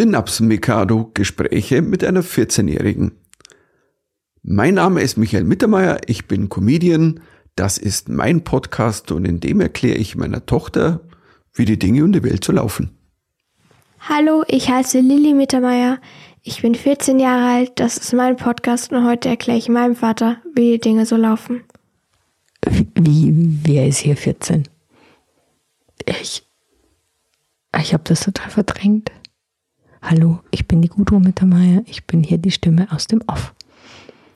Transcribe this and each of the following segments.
Synapsen-Mikado Gespräche mit einer 14-Jährigen. Mein Name ist Michael Mittermeier, ich bin Comedian, das ist mein Podcast und in dem erkläre ich meiner Tochter, wie die Dinge und die Welt so laufen. Hallo, ich heiße Lilly Mittermeier, ich bin 14 Jahre alt, das ist mein Podcast und heute erkläre ich meinem Vater, wie die Dinge so laufen. Wie, wer ist hier 14? Ich, ich habe das total verdrängt. Hallo, ich bin die Gudrun Mittermeier. Ich bin hier die Stimme aus dem Off.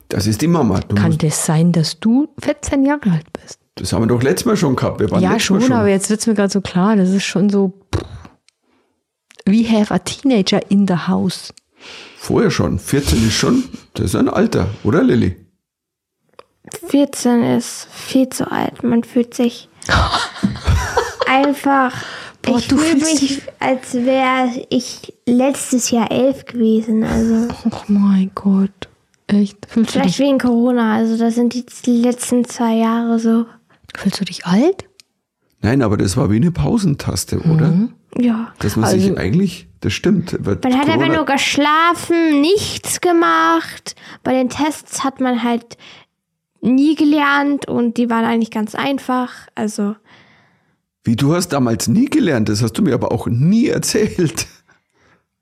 Das ist die Mama. Du Kann das sein, dass du 14 Jahre alt bist? das haben wir doch letztes Mal schon gehabt. Wir waren ja, Mal schon, aber jetzt wird es mir gerade so klar. Das ist schon so. We have a teenager in the house. Vorher schon. 14 ist schon, das ist ein Alter, oder Lilly? 14 ist viel zu alt, man fühlt sich einfach. Boah, ich du fühle fühlst mich, als wäre ich letztes Jahr elf gewesen. Also Oh mein Gott. Echt? Fühlst du, vielleicht dich, wegen Corona. Also das sind die letzten zwei Jahre so. fühlst du dich alt? Nein, aber das war wie eine Pausentaste, oder? Ja. Dass man Also- sich eigentlich, das stimmt. Man hat aber Corona- nur geschlafen, nichts gemacht. Bei den Tests hat man halt nie gelernt und die waren eigentlich ganz einfach. Also Wie, du hast damals nie gelernt, das hast du mir aber auch nie erzählt.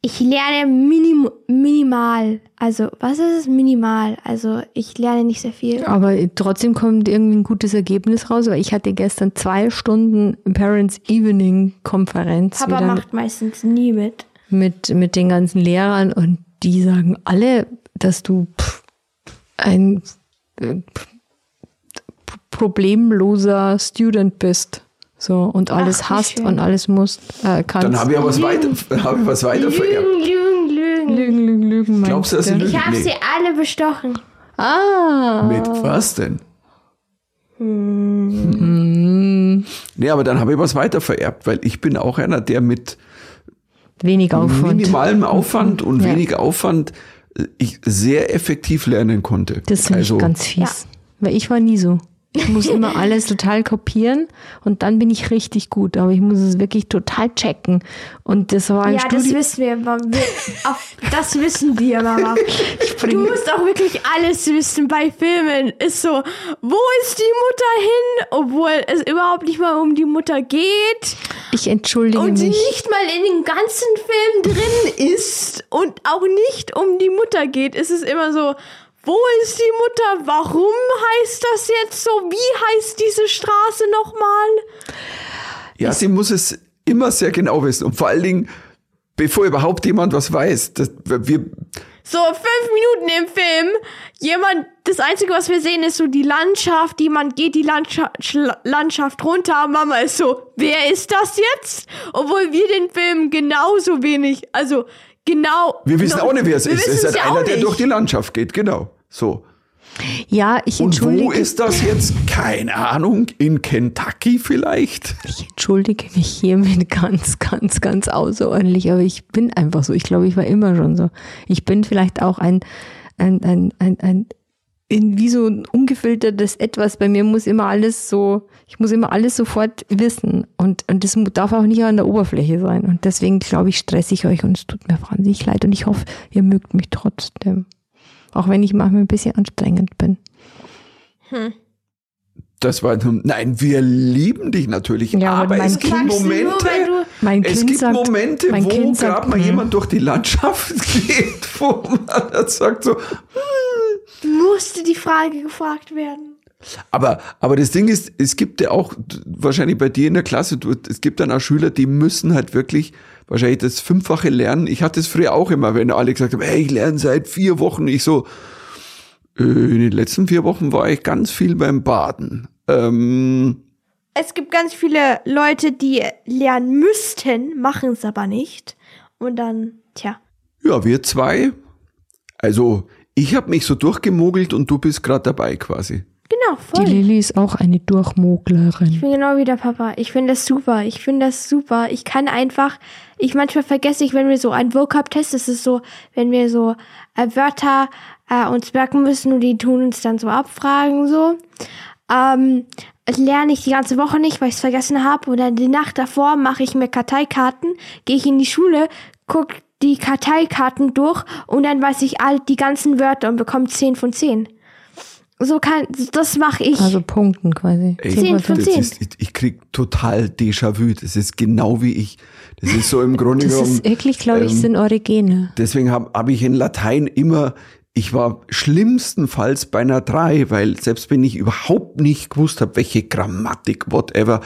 ich lerne minim minimal. Also was ist es minimal? Also ich lerne nicht sehr viel. Aber trotzdem kommt irgendwie ein gutes Ergebnis raus, weil ich hatte gestern zwei Stunden Parents Evening Konferenz Papa macht meistens nie mit. mit, mit den ganzen Lehrern und die sagen alle, dass du pff, ein äh, pff, problemloser Student bist. So, und alles Ach, hast schön. und alles musst, äh, kannst. Dann habe ich aber was weiter, habe ich was weiter vererbt. Lügen, lügen, lügen. Lügen, Lügen, Lügen. Glaubst du, dass sie Ich lügen? habe Nee. sie alle bestochen. Ah. Mit was denn? Hm. Nee, aber dann habe ich was weiter vererbt, weil ich bin auch einer, der mit Wenig Aufwand. minimalem Aufwand und Ja. wenig Aufwand äh, ich sehr effektiv lernen konnte. Das finde also, ich ganz fies. Weil ich war nie so. Ich muss immer alles total kopieren und dann bin ich richtig gut. Aber ich muss es wirklich total checken. Und das war ein Ja, das Studium. wissen wir. Mama. Das wissen wir, Mama. Du musst auch wirklich alles wissen bei Filmen. Ist so, wo ist die Mutter hin? Obwohl es überhaupt nicht mal um die Mutter geht. Ich entschuldige Und sie mich. nicht mal in dem ganzen Film drin ist. Und auch nicht um die Mutter geht. Es ist immer so, wo ist die Mutter? Warum heißt das jetzt so? Wie heißt diese Straße nochmal? ja, sie muss es immer sehr genau wissen und vor allen Dingen, bevor überhaupt jemand was weiß. Das, wir, So, fünf Minuten im Film. Jemand, das Einzige, was wir sehen, ist so die Landschaft. Jemand geht die Landschaft, Schla- Landschaft runter. Mama ist so, wer ist das jetzt? Obwohl wir den Film genauso wenig, also genau. wir wissen noch- auch nicht, wer es wir ist. Es ist ja einer, der durch die Landschaft geht, genau. So. Ja, ich Und entschuldige, wo ist das jetzt? Keine Ahnung. In Kentucky vielleicht? ich entschuldige mich hiermit ganz, ganz, ganz außerordentlich. Aber ich bin einfach so. Ich glaube, ich war immer schon so. Ich bin vielleicht auch ein, ein, ein, ein, ein in wie so ein ungefiltertes Etwas. Bei mir muss immer alles so, ich muss immer alles sofort wissen. Und, und das darf auch nicht an der Oberfläche sein. Und deswegen glaube ich, stresse ich euch und es tut mir wahnsinnig leid. Und ich hoffe, ihr mögt mich trotzdem. Auch wenn ich manchmal ein bisschen anstrengend bin. Das war, nein, wir lieben dich natürlich, Ja, aber es gibt Kind- Momente, nur, es Kind gibt sagt, Momente, mein wo gerade mal hm. jemand durch die Landschaft geht, wo man sagt so, musste die Frage gefragt werden. aber, aber das Ding ist, es gibt ja auch, wahrscheinlich bei dir in der Klasse, du, es gibt dann auch Schüler, die müssen halt wirklich wahrscheinlich das Fünffache lernen. Ich hatte es früher auch immer, wenn alle gesagt haben, hey, ich lerne seit vier Wochen. Ich so, äh, in den letzten vier Wochen war ich ganz viel beim Baden. Ähm, Es gibt ganz viele Leute, die lernen müssten, machen es aber nicht. Und dann, tja. Ja, wir zwei. Also, ich habe mich so durchgemogelt und du bist gerade dabei quasi. Genau, Die voll. Lilly ist auch eine Ich Durchmoglerin. bin genau wie der Papa. Ich finde das super. Ich finde das super. Ich kann einfach, ich manchmal vergesse ich, wenn wir so einen Vocab-Test, das ist so, wenn wir so äh, Wörter äh, uns merken müssen und die tun uns dann so abfragen, so. Ähm, lerne ich die ganze Woche nicht, weil ich es vergessen habe. Und dann die Nacht davor mache ich mir Karteikarten, gehe ich in die Schule, guck die Karteikarten durch und dann weiß ich all die ganzen Wörter und bekomme 10 von 10. So kann, das mache ich. Also Punkten quasi. Ey, Zehn von das zehn. Ist, ich, ich krieg total Déjà-vu. Das ist genau wie ich. Das ist so im Grunde Das genommen. ist wirklich, glaube ich, ähm, sind Origene. Deswegen habe hab ich in Latein immer, ich war schlimmstenfalls bei einer 3, weil selbst wenn ich überhaupt nicht gewusst habe, welche Grammatik, whatever,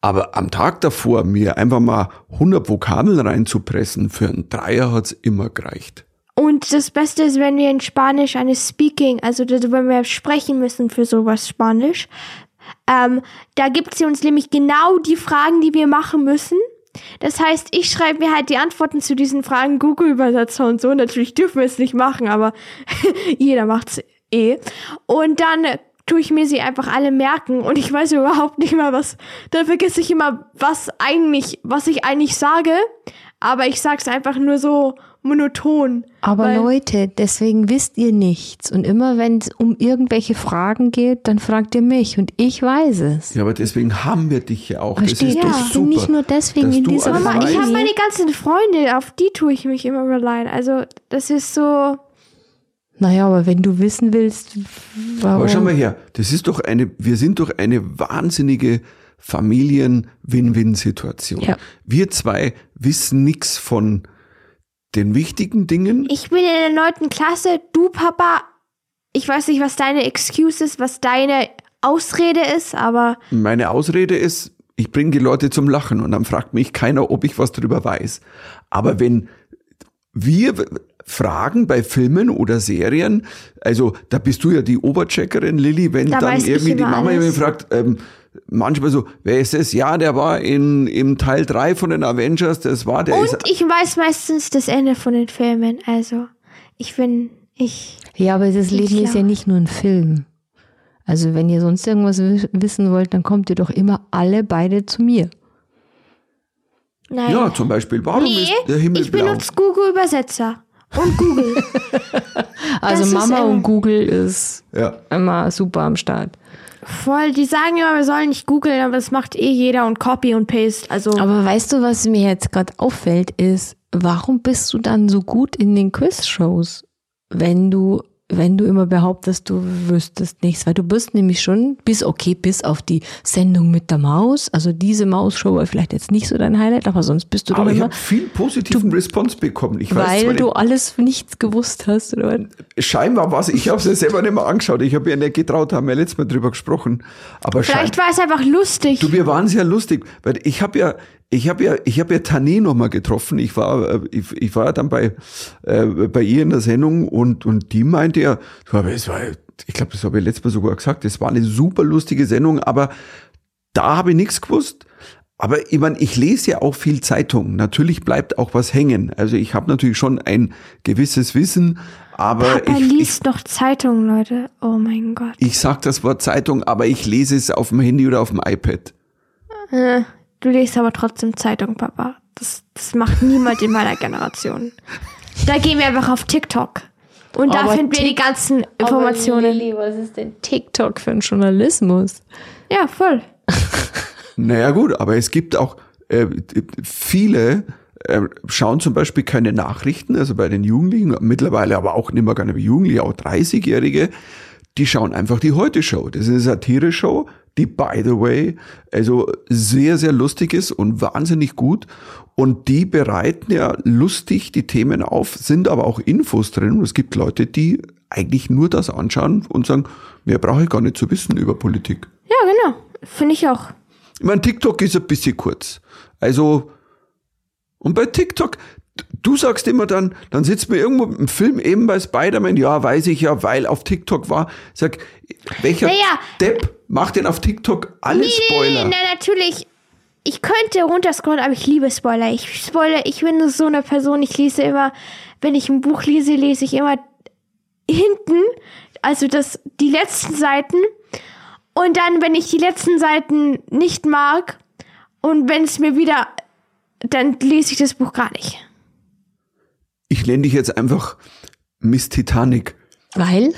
aber am Tag davor mir einfach mal 100 Vokabeln reinzupressen, für einen Dreier hat's immer gereicht. Und das Beste ist, wenn wir in Spanisch eine Speaking, also wenn wir sprechen müssen für sowas Spanisch, ähm, da gibt sie uns nämlich genau die Fragen, die wir machen müssen. Das heißt, ich schreibe mir halt die Antworten zu diesen Fragen Google-Übersetzer und so. Natürlich dürfen wir es nicht machen, aber jeder macht's eh. Und dann tue ich mir sie einfach alle merken und ich weiß überhaupt nicht mal was. Dann vergesse ich immer, was eigentlich, was ich eigentlich sage. Aber ich sag's einfach nur so monoton. Aber Leute, deswegen wisst ihr nichts. Und immer wenn es um irgendwelche Fragen geht, dann fragt ihr mich und ich weiß es. Ja, aber deswegen haben wir dich ja auch. Das Versteht ist ihr? doch Ich super. bin nicht nur deswegen in dieser Mama, ich habe meine ganzen Freunde, auf die tue ich mich immer allein. Also, das ist so. Naja, aber wenn du wissen willst, warum. Aber schau mal her, das ist doch eine, wir sind doch eine wahnsinnige Familien-Win-Win-Situation. Ja. Wir zwei wissen nichts von den wichtigen Dingen. Ich bin in der neunten Klasse, du Papa, ich weiß nicht, was deine Excuse ist, was deine Ausrede ist, aber Meine Ausrede ist, ich bringe die Leute zum Lachen und dann fragt mich keiner, ob ich was darüber weiß. Aber wenn wir fragen bei Filmen oder Serien, also da bist du ja die Obercheckerin, Lilly, wenn Da dann ich irgendwie die Mama alles. irgendwie fragt, ähm, manchmal so, wer ist das? Ja, der war in, im Teil 3 von den Avengers, das war der. ist, und ich weiß meistens das Ende von den Filmen. Also, ich bin, ich. Ja, aber das Leben ist ja klar. nicht nur ein Film. Also wenn ihr sonst irgendwas wi- wissen wollt, dann kommt ihr doch immer alle beide zu mir. Nein. ja, zum Beispiel, warum nee, ist der Himmel ich blau? benutze Google Übersetzer. Und Google. Also Das Mama und Google ist Ja. immer super am Start. Voll, die sagen immer, wir sollen nicht googeln, aber das macht eh jeder und Copy und Paste. Also, Aber weißt du, was mir jetzt gerade auffällt, ist, warum bist du dann so gut in den Quiz-Shows, wenn du, wenn du immer behauptest, du wüsstest nichts? Weil du bist nämlich schon, bis okay, bis auf die Sendung mit der Maus, also diese Maus-Show war vielleicht jetzt nicht so dein Highlight, aber sonst bist du doch Aber ich immer, habe viel positiven Response bekommen. Ich weiß weil nicht, du alles nichts gewusst hast, oder? scheinbar was, ich habe es ja selber nicht mehr angeschaut. Ich habe ja nicht getraut, haben wir letztes Mal drüber gesprochen. Aber vielleicht war es einfach lustig. Du, wir waren sehr lustig, weil ich habe ja, ich habe ja, ich habe ja Tané noch mal getroffen. Ich war, äh, ich, ich war dann bei äh, bei ihr in der Sendung und und die meinte ja, es war, ich glaube, das habe ich letztes Mal sogar gesagt, es war eine super lustige Sendung, aber da habe ich nichts gewusst. Aber ich meine, ich lese ja auch viel Zeitung. Natürlich bleibt auch was hängen. Also ich habe natürlich schon ein gewisses Wissen, aber Papa ich, ich, liest noch Zeitungen, Leute. Oh mein Gott. ich sag das Wort Zeitung, aber ich lese es auf dem Handy oder auf dem iPad. Äh, Du liest aber trotzdem Zeitung, Papa. Das, das macht niemand in meiner Generation. Da gehen wir einfach auf TikTok. Und da Aber finden wir die ganzen Informationen. Aber Lilly, was ist denn TikTok für ein Journalismus? Ja, voll. Naja gut, aber es gibt auch äh, viele äh, schauen zum Beispiel keine Nachrichten, also bei den Jugendlichen, mittlerweile aber auch nicht mehr mehr Jugendliche, auch 30-Jährige, die schauen einfach die Heute-Show. Das ist eine Satire-Show, die, by the way, also sehr, sehr lustig ist und wahnsinnig gut. Und die bereiten ja lustig die Themen auf, sind aber auch Infos drin. Und es gibt Leute, die eigentlich nur das anschauen und sagen, mehr brauche ich gar nicht zu wissen über Politik. Ja, genau. Finde ich auch. Ich meine, TikTok ist ein bisschen kurz. Also, und bei TikTok, du sagst immer dann, dann sitzt mir irgendwo im Film eben bei Spider-Man, ja, weiß ich ja, weil auf TikTok war. Sag, welcher Naja. Depp macht denn auf TikTok alle Spoiler? Nee, na, natürlich. Ich könnte runterscrollen, aber ich liebe Spoiler. Ich spoiler, ich bin so eine Person, ich lese immer, wenn ich ein Buch lese, lese ich immer hinten, also das, die letzten Seiten. Und dann, wenn ich die letzten Seiten nicht mag und wenn es mir wieder, dann lese ich das Buch gar nicht. Ich nenne dich jetzt einfach Miss Titanic. Weil?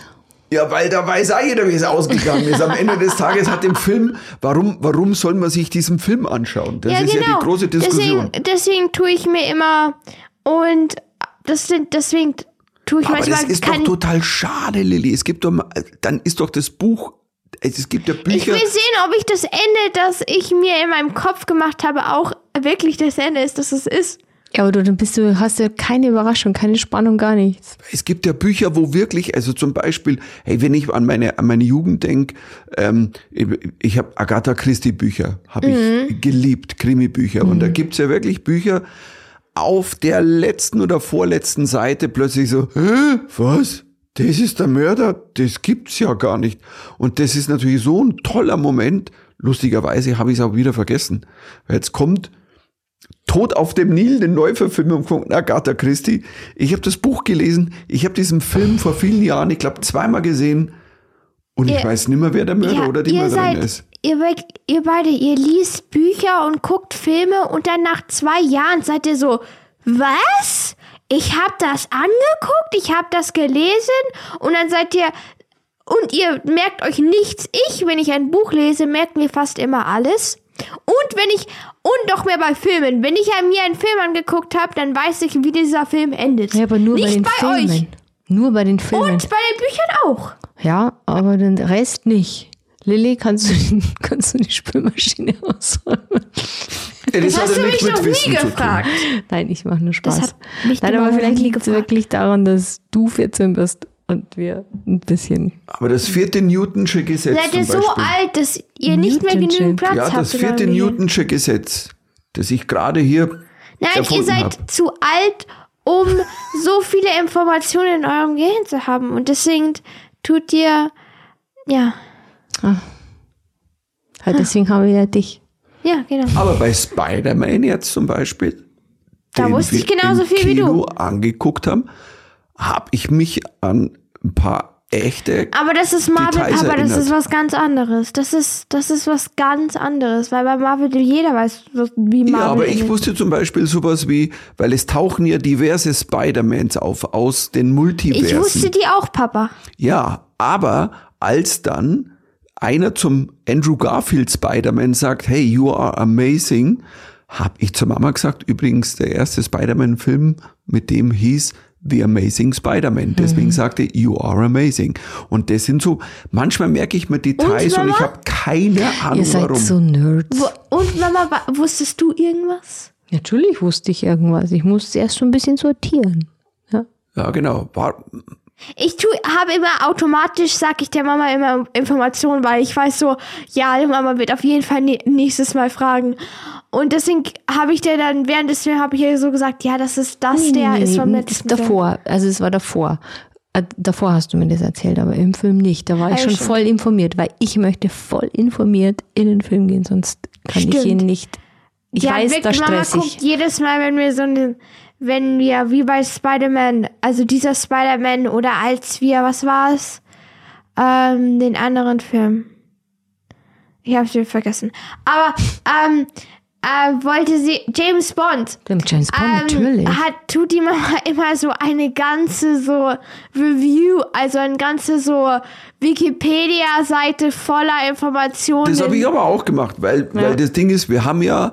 Ja, weil da weiß auch jeder, wie es ausgegangen ist. Am Ende des Tages hat dem Film, warum, warum soll man sich diesen Film anschauen? Das ist ja die große Diskussion. genau. Deswegen, deswegen tue ich mir immer und das sind, deswegen tue ich Aber manchmal das ist doch total schade, Lilly. Es gibt doch, mal- dann ist doch das Buch, es gibt ja Ich Bücher. will sehen, ob ich das Ende, das ich mir in meinem Kopf gemacht habe, auch wirklich das Ende ist, dass es ist. Ja, aber du, dann bist du, hast ja keine Überraschung, keine Spannung, gar nichts. Es gibt ja Bücher, wo wirklich, also zum Beispiel, hey, wenn ich an meine, an meine Jugend denke, ähm, ich, ich habe Agatha Christie Bücher, habe ich geliebt, Krimi-Bücher. Und da gibt's ja wirklich Bücher auf der letzten oder vorletzten Seite plötzlich so, Hä, was? Das ist der Mörder? Das gibt's ja gar nicht. Und das ist natürlich so ein toller Moment. Lustigerweise habe ich es auch wieder vergessen. Jetzt kommt Tod auf dem Nil, eine Neuverfilmung von Agatha Christie. Ich habe das Buch gelesen, ich habe diesen Film vor vielen Jahren, ich glaube zweimal gesehen und ich Ihr- weiß nicht mehr, wer der Mörder Ja, oder die Mörderin seid, ist. ihr, ihr beide, ihr liest Bücher und guckt Filme und dann nach zwei Jahren seid ihr so, was? Ich hab das angeguckt, ich hab das gelesen und dann seid ihr und ihr merkt euch nichts. Ich, wenn ich ein Buch lese, merke mir fast immer alles. Und wenn ich und noch mehr bei Filmen, wenn ich mir einen Film angeguckt habe, dann weiß ich, wie dieser Film endet. Ja, aber nur Nicht bei den bei Filmen. euch. Nur bei den Filmen. Und bei den Büchern auch. Ja, aber den Rest nicht. Lilly, kannst du, kannst du die Spülmaschine ausräumen? Das, hast du mich noch nie gefragt. Nein, ich mache nur Spaß. hat mich Nein, aber vielleicht liegt es wirklich daran, dass du 14 bist und wir ein bisschen. Aber das vierte Newtonsche Gesetz Seid ihr zum so alt, dass ihr nicht mehr genügend Platz ja, habt? das in vierte? Newtonsche Gesetz, das ich gerade hier Nein, ihr seid habe. zu alt, um so viele Informationen in eurem Gehirn zu haben. Und deswegen tut ihr, ja, Halt, deswegen haben wir ja dich. ja, genau. Aber bei Spider-Man jetzt zum Beispiel, Da den wusste ich wir genauso im viel wie Kino du. angeguckt haben, habe ich mich an ein paar echte Aber das ist Marvel, Details aber das erinnert. ist was ganz anderes. Das ist, das ist was ganz anderes, weil bei Marvel jeder weiß, wie Marvel Ja, aber ich wusste zum Beispiel sowas wie, weil es tauchen ja diverse Spider-Mans auf aus den Multiversen. Ich wusste die auch, Papa. Ja, aber als dann einer zum Andrew Garfield Spider-Man sagt, hey, you are amazing, habe ich zur Mama gesagt, übrigens der erste Spider-Man-Film, mit dem hieß The Amazing Spider-Man. Deswegen sagte You are amazing. Und das sind so, manchmal merke ich mir Details und, Mama? ich habe keine Ahnung Ihr seid warum. so Nerds. Wo- Und Mama, wusstest du irgendwas? Natürlich wusste ich irgendwas. Ich musste erst so ein bisschen sortieren. Ja. ja, genau. War, Ich tu, habe immer automatisch, sag ich der Mama immer Informationen, weil ich weiß so, ja, die Mama wird auf jeden Fall nä- nächstes Mal fragen. Und deswegen habe ich dir dann, während des Films, habe ich ihr so gesagt, ja, das ist das, der ist vom nee, letzten Film. davor. Also es war davor. Äh, Davor hast du mir das erzählt, aber im Film nicht. Da war ich Ja, schon stimmt. voll informiert, weil ich möchte voll informiert in den Film gehen, sonst kann ich Stimmt. ihn nicht. Ich ja, weiß, da wirklich, Mama ich. guckt jedes Mal, wenn wir so eine, wenn wir, wie bei Spider-Man, also dieser Spider-Man oder als wir, was war es? Ähm, den anderen Film. Ich hab's wieder vergessen. Aber, ähm, äh, wollte sie, James Bond. James Bond, Ähm, natürlich. hat, tut die Mama immer so eine ganze so Review, also eine ganze so Wikipedia-Seite voller Informationen. Das habe ich aber auch gemacht, weil, weil das Ding ist, wir haben ja,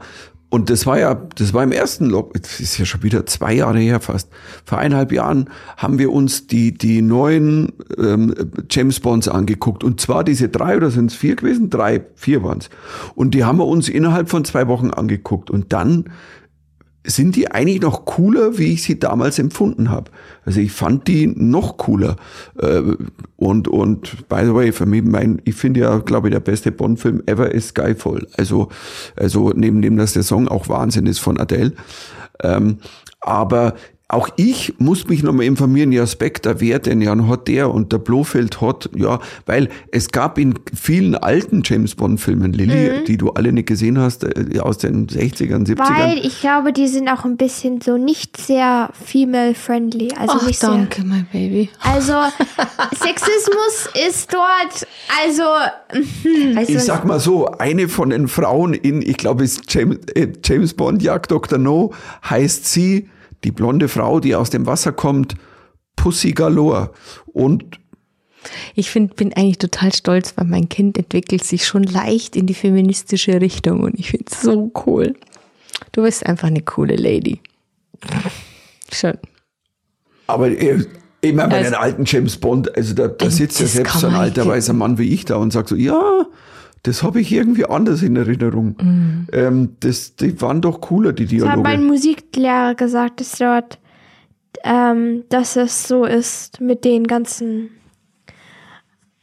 und das war ja, das war im ersten Lock, das ist ja schon wieder zwei Jahre her fast, vor eineinhalb Jahren haben wir uns die, die neuen ähm, James Bonds angeguckt. Und zwar diese drei oder sind es vier gewesen? Drei, vier waren es. Und die haben wir uns innerhalb von zwei Wochen angeguckt. Und dann sind die eigentlich noch cooler, wie ich sie damals empfunden habe. Also ich fand die noch cooler. Äh, Und, und by the way, für mich, mein, ich finde ja, glaube ich, der beste Bond-Film ever ist Skyfall. Also, also neben dem, dass der Song auch Wahnsinn ist von Adele. Ähm, aber auch ich muss mich nochmal informieren, ja, Spectre, wer denn ja hat der und der Blofeld hat, ja, weil es gab in vielen alten James Bond-Filmen, Lilly, die du alle nicht gesehen hast, äh, aus den 60ern, 70ern. Weil ich glaube, die sind auch ein bisschen so nicht sehr female-friendly. Also Ach, nicht danke, mein Baby. sehr. Also Sexismus ist dort, also, Also, Ich sag mal so, eine von den Frauen in, ich glaube, es ist James, äh, James Bond Jagd Dr. No, heißt sie, die blonde Frau, die aus dem Wasser kommt, Pussy Galore. Und ich find, bin eigentlich total stolz, weil mein Kind entwickelt sich schon leicht in die feministische Richtung und ich finde es so cool. Du bist einfach eine coole Lady. Schön. Aber äh, ich meine, bei Also- den alten James Bond, also da, da sitzt ja selbst so ein alter weißer Mann wie ich da und sagt so, ja, das habe ich irgendwie anders in Erinnerung. Mhm. Ähm, das, die waren doch cooler, die Das hat mein Dialoge. Musiklehrer gesagt, dass dort, ähm, dass es so ist mit den ganzen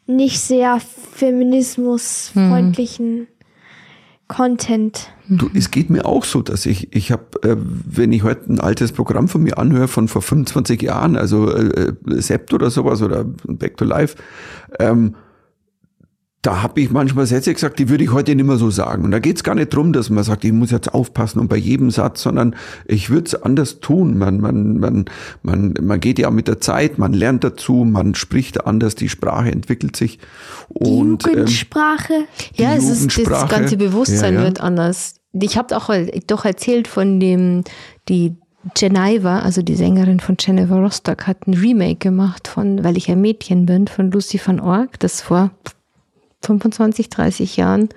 nicht sehr feminismusfreundlichen Content. Du, es geht mir auch so, dass ich, ich habe, äh, wenn ich heute ein altes Programm von mir anhöre von vor 25 Jahren, also äh, äh, Sept oder sowas oder Back to Life, ähm, da habe ich manchmal Sätze gesagt, die würde ich heute nicht mehr so sagen. Und da geht's gar nicht drum, dass man sagt, ich muss jetzt aufpassen und bei jedem Satz, sondern ich würde es anders tun. Man, man, man, man, man geht ja mit der Zeit, man lernt dazu, man spricht anders, die Sprache entwickelt sich. Die Und ähm, Jugendsprache. Ja, die es ist, das ganze Bewusstsein Ja, ja. wird anders. Ich habe auch doch erzählt von dem, die Geneva, also die Sängerin von Jennifer Rostock, hat ein Remake gemacht von Weil ich ein Mädchen bin, von Lucy van Org, das vor 25, 30 Jahren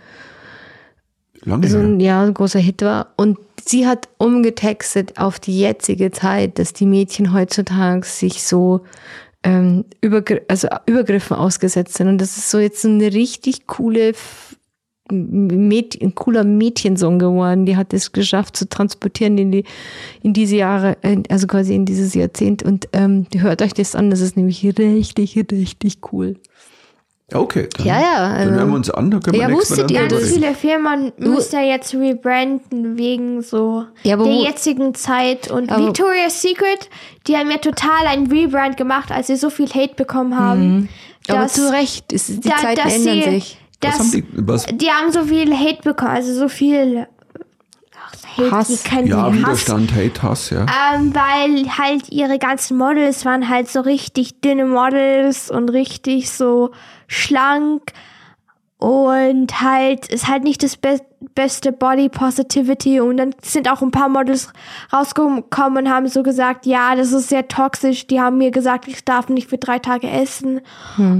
lange so her. ein, ja, ein großer Hit war. Und sie hat umgetextet auf die jetzige Zeit, dass die Mädchen heutzutage sich so ähm, Übergr also Übergriffen ausgesetzt sind. Und das ist so jetzt so eine richtig coole, Mäd ein cooler Mädchensong geworden. Die hat es geschafft zu transportieren in die in diese Jahre, also quasi in dieses Jahrzehnt. Und ähm, hört euch das an, das ist nämlich richtig, richtig cool. Okay, dann, Ja, ja, dann also- hören wir uns an. Da können wir Ja, nächstes Mal wusstet dann ihr Ganz drüber das? reden. viele Firmen müssen ja jetzt rebranden wegen so Ja, der jetzigen Zeit. Und Aber- Victoria's Secret, die haben ja total einen Rebrand gemacht, als sie so viel Hate bekommen haben. Mhm. Aber dass- zu Recht, es, ist- die da- Zeiten dass ändern sie- sich. Was dass- haben die, was, die haben so viel Hate bekommen, also so viel Hate, Hass. die kennen ja, Hass. Widerstand, Hate, Hass, ja. Ähm, weil halt ihre ganzen Models waren halt so richtig dünne Models und richtig so schlank und halt ist halt nicht das be beste Body Positivity und dann sind auch ein paar Models rausgekommen und haben so gesagt, ja, das ist sehr toxisch. Die haben mir gesagt, ich darf nicht für drei Tage essen.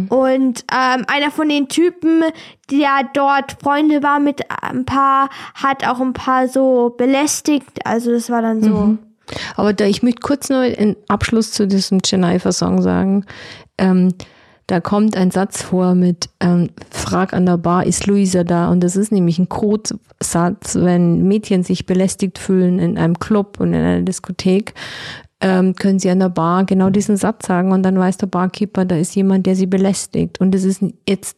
Und ähm, einer von den Typen, der dort Freunde war mit ein paar, hat auch ein paar so belästigt. Also das war dann so. Aber da, ich möchte kurz noch einen Abschluss zu diesem Geneva-Song sagen. Ähm, da kommt ein Satz vor mit ähm, Frag an der Bar, ist Luisa da? Und das ist nämlich ein Codesatz, wenn Mädchen sich belästigt fühlen in einem Club und in einer Diskothek, ähm, können sie an der Bar genau diesen Satz sagen und dann weiß der Barkeeper, da ist jemand, der sie belästigt. Und es ist jetzt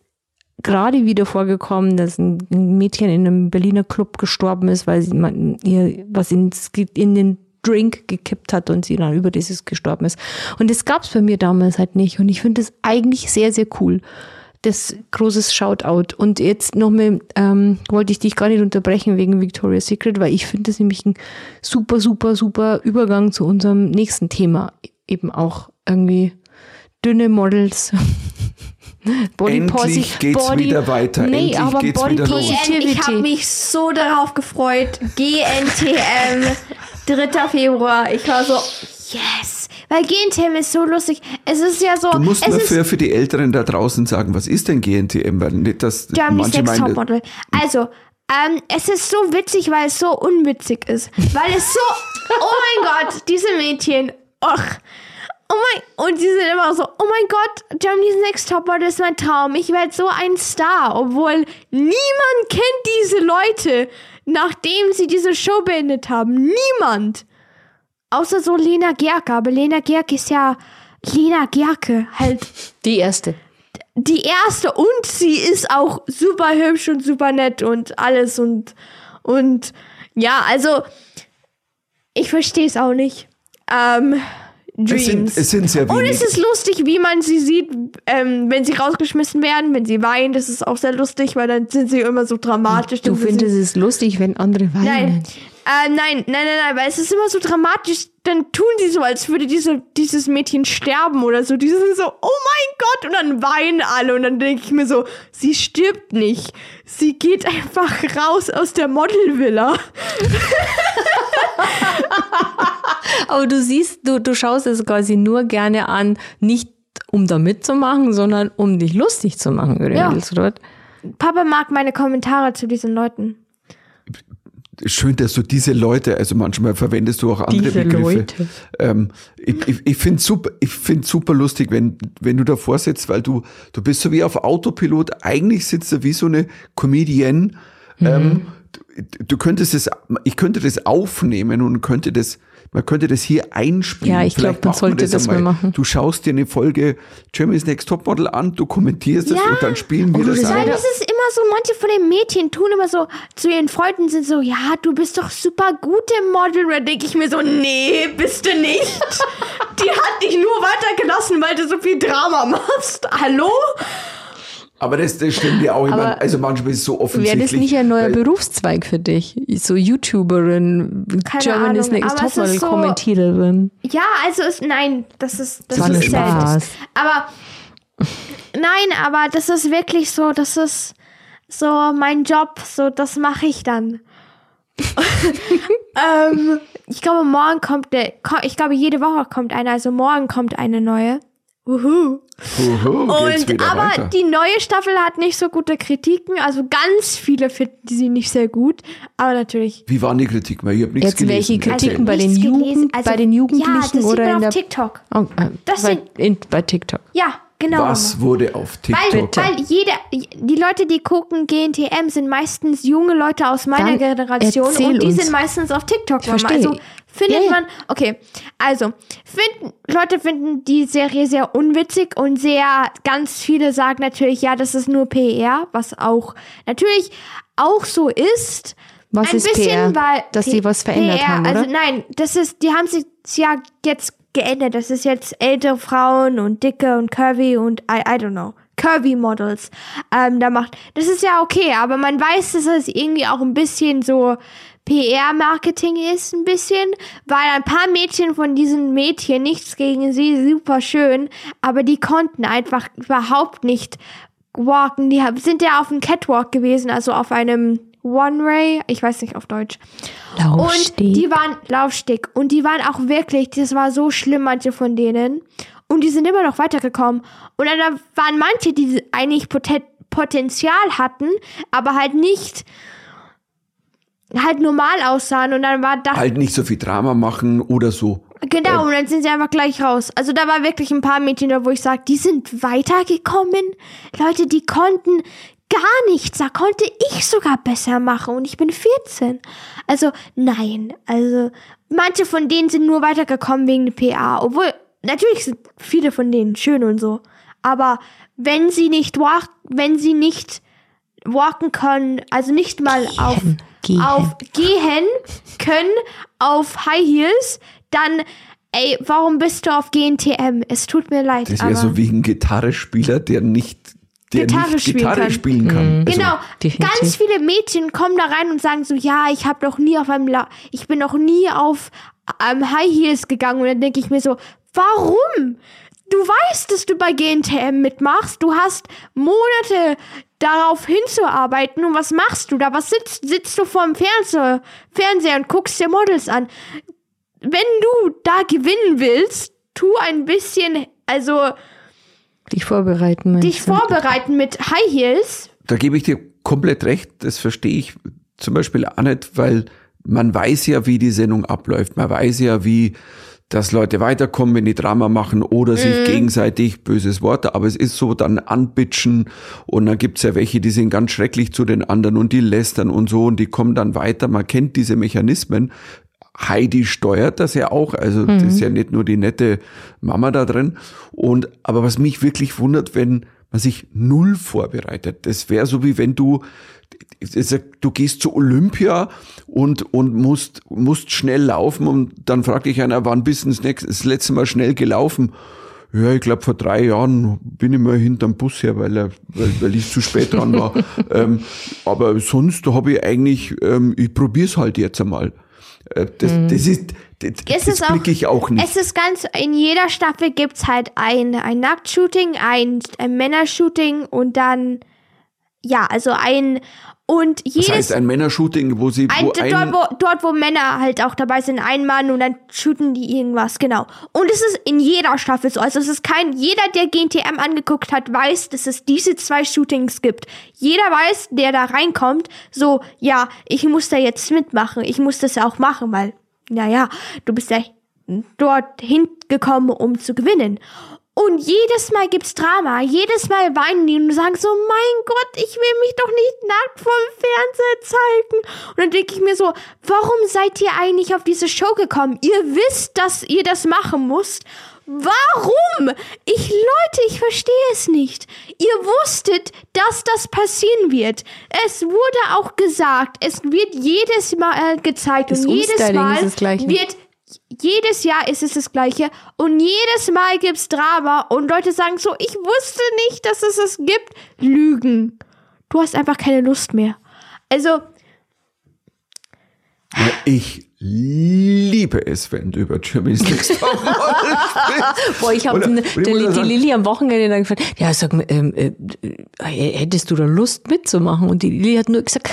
gerade wieder vorgekommen, dass ein Mädchen in einem Berliner Club gestorben ist, weil sie man, ihr was ins, in den Drink gekippt hat und sie dann über dieses gestorben ist. Und das gab's bei mir damals halt nicht. Und ich finde das eigentlich sehr, sehr cool. Das großes Shoutout. Und jetzt nochmal, ähm, wollte ich dich gar nicht unterbrechen wegen Victoria's Secret, weil ich finde das nämlich ein super, super, super Übergang zu unserem nächsten Thema. Eben auch irgendwie dünne Models. Body Endlich geht's Body- wieder weiter. Nee, Endlich aber geht's Body wieder los. Positivity. Ich habe mich so darauf gefreut. GNTM, 3. Februar. Ich war so, yes. Weil GNTM ist so lustig. Es ist ja so, Du musst es ist für, für die Älteren da draußen sagen, was ist denn GNTM? Weil nicht, dass Germany's manche Next meinen, Topmodel. Also, ähm, es ist so witzig, weil es so unwitzig ist. Weil es so, oh mein Gott, diese Mädchen, och. Oh mein, und die sind immer so, oh mein Gott, Germany's Next Topmodel ist mein Traum. Ich werde so ein Star, obwohl niemand kennt diese Leute, nachdem sie diese Show beendet haben. Niemand. Außer so Lena Gerke. Aber Lena Gerke ist ja Lena Gerke halt Die erste. die erste und sie ist auch super hübsch und super nett und alles und und ja, also ich verstehe es auch nicht. Ähm, es sind, Dreams. es sind sehr und wenig. es ist lustig, wie man sie sieht, ähm, wenn sie rausgeschmissen werden, wenn sie weinen. Das ist auch sehr lustig, weil dann sind sie immer so dramatisch. Du findest es lustig, wenn andere weinen. Nein. Äh, nein, nein, nein, nein, weil es ist immer so dramatisch. Dann tun sie so, als würde diese, dieses Mädchen sterben oder so. Die sind so, oh mein Gott, und dann weinen alle. Und dann denke ich mir so, sie stirbt nicht. Sie geht einfach raus aus der Modelvilla. Aber du siehst, du, du schaust es quasi nur gerne an, nicht um da mitzumachen, sondern um dich lustig zu machen, Ja. Mädels? Papa mag meine Kommentare zu diesen Leuten. Schön, dass du diese Leute, also manchmal verwendest du auch andere Diese Begriffe. Leute. Ähm, ich ich, ich finde super, ich finde super lustig, wenn, wenn du davor sitzt, weil du, du bist so wie auf Autopilot. Eigentlich sitzt du wie so eine Comedienne. Mhm. Ähm, du, du könntest es, ich könnte das aufnehmen und könnte das, man könnte das hier einspielen. Ja, ich glaub, Vielleicht man sollte das mal einmal. machen. Du schaust dir eine Folge Germany's Next Topmodel an, du kommentierst es Ja. und dann spielen wir Oh, das das ein. Das ist immer so, manche von den Mädchen tun immer so, zu ihren Freunden sind so, ja, du bist doch super gut im Model. Und dann denke ich mir so, nee, bist du nicht. Die hat dich nur weitergelassen, weil du so viel Drama machst. Hallo? Aber das, das stimmt ja auch immer. Aber Also manchmal ist es so Wäre offensichtlich. das nicht ein neuer Berufszweig für dich? So YouTuberin, Keine Germany's Ahnung, Next aber es ist Topmodel so- Kommentiererin. Ja, also ist, nein, das ist, das Das ist. Spaß. Aber, nein, aber das ist wirklich so, das ist so mein Job, so, das mache ich dann. ähm, ich glaube, morgen kommt der, ich glaube, jede Woche kommt eine, also morgen kommt eine neue. Uhu. Geht's Und, aber weiter. die neue Staffel hat nicht so gute Kritiken, also ganz viele finden sie nicht sehr gut, aber natürlich. Wie waren die Kritiken? Ich habe nichts Jetzt welche gelesen. Kritiken bei den Jugend- bei den Jugendlichen ja, das sieht oder man in auf der- TikTok. Oh, äh, Das bei, sind- in, bei TikTok. Ja, genau. Was wurde auf Weil, TikTok? weil jeder, die Leute, die gucken GNTM, sind meistens junge Leute aus meiner Dann Generation und die uns. sind meistens auf TikTok. Verstehe. Also findet ja. man, okay, also finden, Leute finden die Serie sehr unwitzig und sehr, ganz viele sagen natürlich, ja, das ist nur PR, was auch natürlich auch so ist. Was Ein ist bisschen, PR? weil Dass die was verändert PR, haben, oder? Also nein, das ist, die haben sich ja jetzt geändert. Das ist jetzt ältere Frauen und dicke und curvy und I, I don't know. Curvy Models. Ähm, da macht. Das ist ja okay, aber man weiß, dass es irgendwie auch ein bisschen so PR-Marketing ist, ein bisschen, weil ein paar Mädchen von diesen Mädchen, nichts gegen sie, super schön, aber die konnten einfach überhaupt nicht walken. Die sind ja auf dem Catwalk gewesen, also auf einem One-Way, ich weiß nicht auf Deutsch. Und Laufsteg. die waren Laufsteg. Und die waren auch wirklich, das war so schlimm, manche von denen. Und die sind immer noch weitergekommen. Und dann waren manche, die eigentlich Poten Potenzial hatten, aber halt nicht, halt normal aussahen. Und dann war das, halt nicht so viel Drama machen oder so. genau, und dann sind sie einfach gleich raus. Also da war wirklich ein paar Mädchen da, wo ich sage, die sind weitergekommen. Leute, die konnten gar nichts. Da konnte ich sogar besser machen. Und ich bin 14. Also, nein. Also, manche von denen sind nur weitergekommen wegen der PA. Obwohl, natürlich sind viele von denen schön und so. Aber wenn sie nicht walk, wenn sie nicht walken können, also nicht mal auf, gehen. auf gehen können auf High Heels, dann ey, warum bist du auf GNTM? Es tut mir leid, Das ja so wie ein Gitarrespieler, der nicht, der Gitarre nicht spielen Gitarre kann. spielen kann. Also, Genau, definitiv. ganz viele Mädchen kommen da rein und sagen so, ja, ich habe noch nie auf einem, La ich bin noch nie auf einem High Heels gegangen und dann denke ich mir so, warum? Du weißt, dass du bei GNTM mitmachst, du hast Monate darauf hinzuarbeiten und was machst du da? Was sitzt, sitzt du vorm Fernseher, Fernseher und guckst dir Models an? Wenn du da gewinnen willst, tu ein bisschen, also Dich vorbereiten. meinst dich du? vorbereiten mit High Heels. Da gebe ich dir komplett recht. Das verstehe ich zum Beispiel auch nicht, weil man weiß ja, wie die Sendung abläuft. Man weiß ja, wie dass Leute weiterkommen, wenn die Drama machen oder sich gegenseitig, böses Wort, aber es ist so, dann anbitschen und dann gibt's ja welche, die sind ganz schrecklich zu den anderen und die lästern und so und die kommen dann weiter. Man kennt diese Mechanismen. Heidi steuert das ja auch, also das ist ja nicht nur die nette Mama da drin. Und aber was mich wirklich wundert, wenn man sich null vorbereitet. Das wäre so wie wenn du es- du gehst zu Olympia und, und musst, musst schnell laufen und dann fragt dich einer, wann bist du das, nächste, das letzte Mal schnell gelaufen? Ja, ich glaube vor drei Jahren bin ich mal hinterm Bus her, weil, er, weil, weil ich zu spät dran war. ähm, aber sonst habe ich eigentlich, ähm, ich probier's halt jetzt einmal. Äh, das, das ist, das, Es das blicke ich auch nicht. Es ist ganz, in jeder Staffel gibt's halt ein, ein Nacktshooting, ein, ein Männershooting und dann, ja, also ein, Und Das jedes heißt ein Männershooting, wo sie ein, wo dort, ein, wo, dort, wo Männer halt auch dabei sind, ein Mann und dann shooten die irgendwas, genau. Und es ist in jeder Staffel so. Also es ist kein, jeder, der GNTM angeguckt hat, weiß, dass es diese zwei Shootings gibt. Jeder weiß, der da reinkommt, so, ja, ich muss da jetzt mitmachen. Ich muss das auch machen, weil, naja, du bist ja dort hingekommen, um zu gewinnen. Und jedes Mal gibt's Drama. Jedes Mal weinen die und sagen so, mein Gott, ich will mich doch nicht nackt vom Fernseher zeigen. Und dann denke ich mir so, warum seid ihr eigentlich auf diese Show gekommen? Ihr wisst, dass ihr das machen müsst. Warum? Ich, Leute, ich verstehe es nicht. Ihr wusstet, dass das passieren wird. Es wurde auch gesagt, es wird jedes Mal äh, gezeigt Das und jedes Mal wird jedes Jahr ist es das gleiche und jedes Mal gibt's Drama und Leute sagen so, ich wusste nicht, dass es es gibt. Lügen. Du hast einfach keine Lust mehr. Also, Ja, ich liebe es, wenn du über Germany's Next Topmodel sprichst. Boah, ich habe die, die sagen- Lilly am Wochenende dann gefragt, ja, sag mal, ähm, äh, äh, hättest du da Lust mitzumachen? Und die Lilly hat nur gesagt,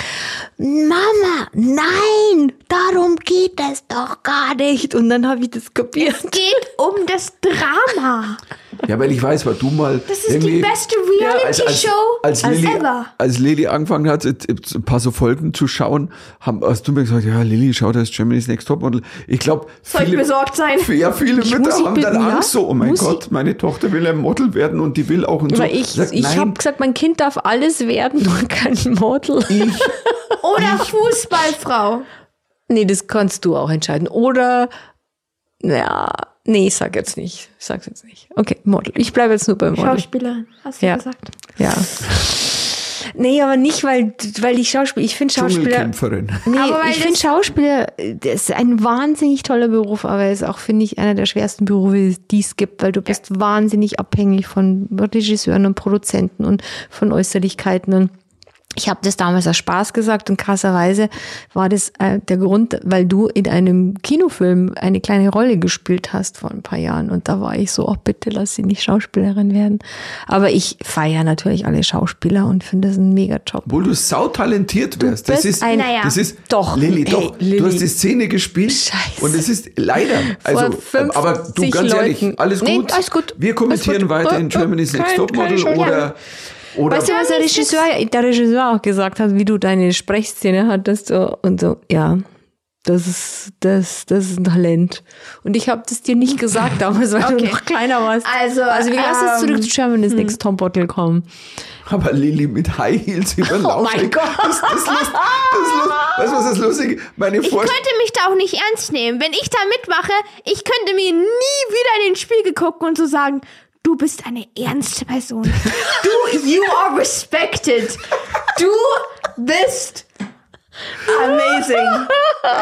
Mama, nein, darum geht es doch gar nicht. Und dann habe ich das kapiert. es geht um das Drama. Ja, weil ich weiß, weil du mal. Das ist die beste als, als, Reality-Show als Lilly, ever. als Lilly angefangen hat, ein paar so Folgen zu schauen, haben, hast du mir gesagt, ja, Lilly, schau, das ist Germany's Next Topmodel. Ich glaube, Soll ich viele, besorgt sein? ja, viele Ich Mütter haben dann bitten, ja? Angst so, oh mein Muss Gott, meine Tochter will ein Model werden und die will auch und so. Ich, Sag, ich habe gesagt, mein Kind darf alles werden, nur kein Model. ich, Oder Fußballfrau. Nee, das kannst du auch entscheiden. Oder, ja, nee, ich sag jetzt nicht. Ich sag's jetzt nicht. Okay, Model. Ich bleibe jetzt nur beim Model. Schauspielerin, hast du Ja. gesagt. Ja. Nee, aber nicht, weil, weil ich Schauspieler, ich finde Schauspieler, nee, Aber weil ich finde Schauspieler, das ist ein wahnsinnig toller Beruf, aber er ist auch, finde ich, einer der schwersten Berufe, die es gibt, weil du bist wahnsinnig abhängig von Regisseuren und Produzenten und von Äußerlichkeiten und ich habe das damals aus Spaß gesagt und krasserweise war das äh, der Grund, weil du in einem Kinofilm eine kleine Rolle gespielt hast vor ein paar Jahren und da war ich so, oh bitte lass sie nicht Schauspielerin werden. Aber ich feiere natürlich alle Schauspieler und finde das ein mega Job. Obwohl du sautalentiert wärst. Das bist ist, ein- Naja. das ist, Doch. Lilly, Hey, doch. Lilly. Du hast die Szene gespielt. Scheiße. Und es ist leider, also, aber du 50 ganz ehrlich, Leuten. alles Nee, gut. alles gut. Wir kommentieren Alles gut. weiter in Äh, Germany's Next Topmodel oder, oder Weißt du, was der Regisseur, der Regisseur auch gesagt hat, wie du deine Sprechszene hattest so, und so, ja, das ist, das, das ist ein Talent. Und ich habe das dir nicht gesagt damals, weil du Okay. noch kleiner warst. Also, also wir lassen ähm, zurück zu Germany's Next Topmodel kommen. Aber Lilly mit High Heels über den Oh mein. Gott. Das, das, lust, das, lust, weißt du, was das Lustige? Meine Ich könnte mich da auch nicht ernst nehmen. Wenn ich da mitmache, ich könnte mir nie wieder in den Spiegel gucken und so sagen, du bist eine ernste Person. Du, you are respected. Du bist amazing.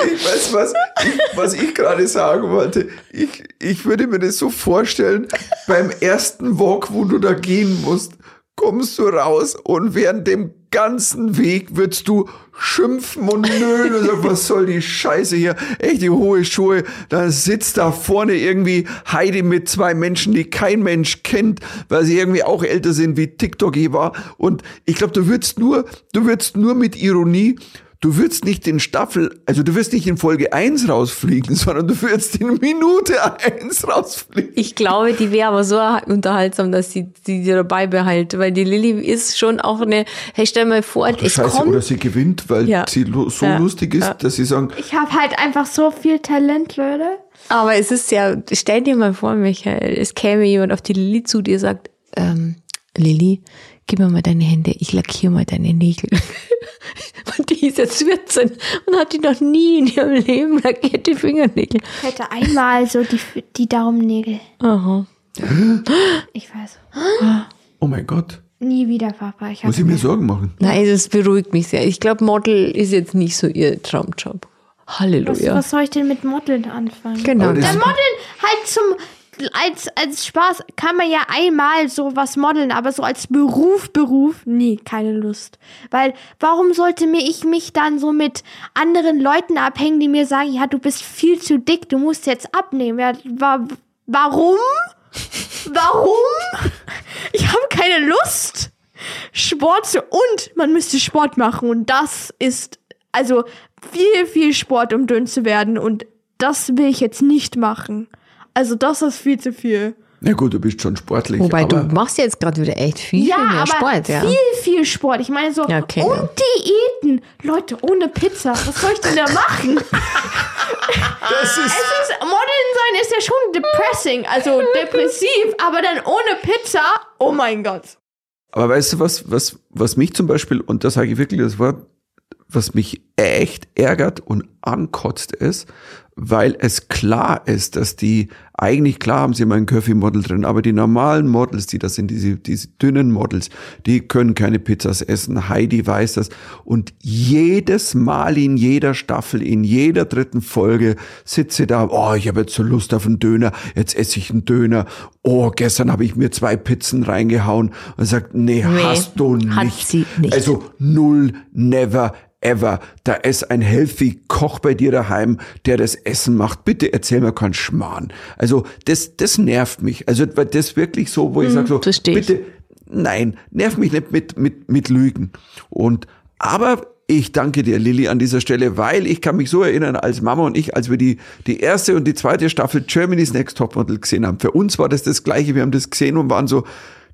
Ich weiß, was ich, was ich gerade sagen wollte. Ich, ich würde mir das so vorstellen, beim ersten Walk, wo du da gehen musst, kommst du raus und während dem ganzen Weg würdest du schimpfen und nölen und sagen, was soll die Scheiße hier? Echt die hohe Schuhe. Da sitzt da vorne irgendwie Heidi mit zwei Menschen, die kein Mensch kennt, weil sie irgendwie auch älter sind wie TikTok war. Und ich glaube, du würdest nur, du würdest nur mit Ironie Du würdest nicht in Staffel, also du wirst nicht in Folge 1 rausfliegen, sondern du würdest in Minute 1 rausfliegen. Ich glaube, die wäre aber so unterhaltsam, dass sie die dabei behalte, weil die Lilly ist schon auch eine, hey, stell mal vor, es Scheiße, kommt oder sie gewinnt, weil Ja. sie so Ja. lustig ist, Ja. dass sie sagen, Ich habe halt einfach so viel Talent, Leute. Aber es ist ja, stell dir mal vor, Michael, es käme jemand auf die Lilly zu dir sagt, ähm, Lilly, gib mir mal deine Hände, ich lackiere mal deine Nägel. Und die ist jetzt 14 und hat die noch nie in ihrem Leben lackierte Fingernägel. Ich hätte einmal so die, die Daumennägel. Aha. Ich weiß. oh mein Gott, Nie wieder, Papa. Ich muss ich mir Sorgen machen. Nein, das beruhigt mich sehr. Ich glaube, Model ist jetzt nicht so ihr Traumjob. was, Halleluja. was soll ich denn mit Modeln anfangen? Genau. Ja, Modeln halt zum als als Spaß kann man ja einmal so was modeln, aber so als Beruf Beruf nee, keine Lust. Weil warum sollte mir ich mich dann so mit anderen Leuten abhängen, die mir sagen, ja, du bist viel zu dick, du musst jetzt abnehmen. Ja, wa warum? Warum? Ich habe keine Lust. Sport zu, und man müsste Sport machen und das ist also viel, viel Sport, um dünn zu werden und das will ich jetzt nicht machen. Also das ist viel zu viel. Na gut, du bist schon sportlich. Wobei aber du machst jetzt gerade wieder echt viel, Ja, viel mehr aber Sport, ja. viel, viel Sport. Ich meine so, Ja, okay, und ja. Diäten. Leute, ohne Pizza. Was soll ich denn da machen? das ist, Es ist, Modeln sein ist ja schon depressing, also depressiv, aber dann ohne Pizza, oh mein Gott. aber weißt du was, was, was mich zum Beispiel, und da sage ich wirklich das Wort, was mich echt ärgert und ankotzt ist, weil es klar ist, dass die, eigentlich klar haben sie immer ein Curvy-Model drin, aber die normalen Models, die das sind, diese, diese dünnen Models, die können keine Pizzas essen. Heidi weiß das. Und jedes Mal in jeder Staffel, in jeder dritten Folge sitze da, oh, ich habe jetzt so Lust auf einen Döner, jetzt esse ich einen Döner. Oh, gestern habe ich mir zwei Pizzen reingehauen und sagt, nee, Nee, hast du nicht. hat sie nicht. Also null, never, ever. Da ist ein healthy Koch bei dir daheim, der das Essen macht. Bitte erzähl mir keinen Schmarrn. Also das, das nervt mich. Also das wirklich so, wo ich sage so, bitte, nein, nerv mich nicht mit, mit, mit Lügen. Und, aber ich danke dir, Lilly, an dieser Stelle, weil ich kann mich so erinnern, als Mama und ich, als wir die, die erste und die zweite Staffel Germany's Next Topmodel gesehen haben, für uns war das das Gleiche. Wir haben das gesehen und waren so,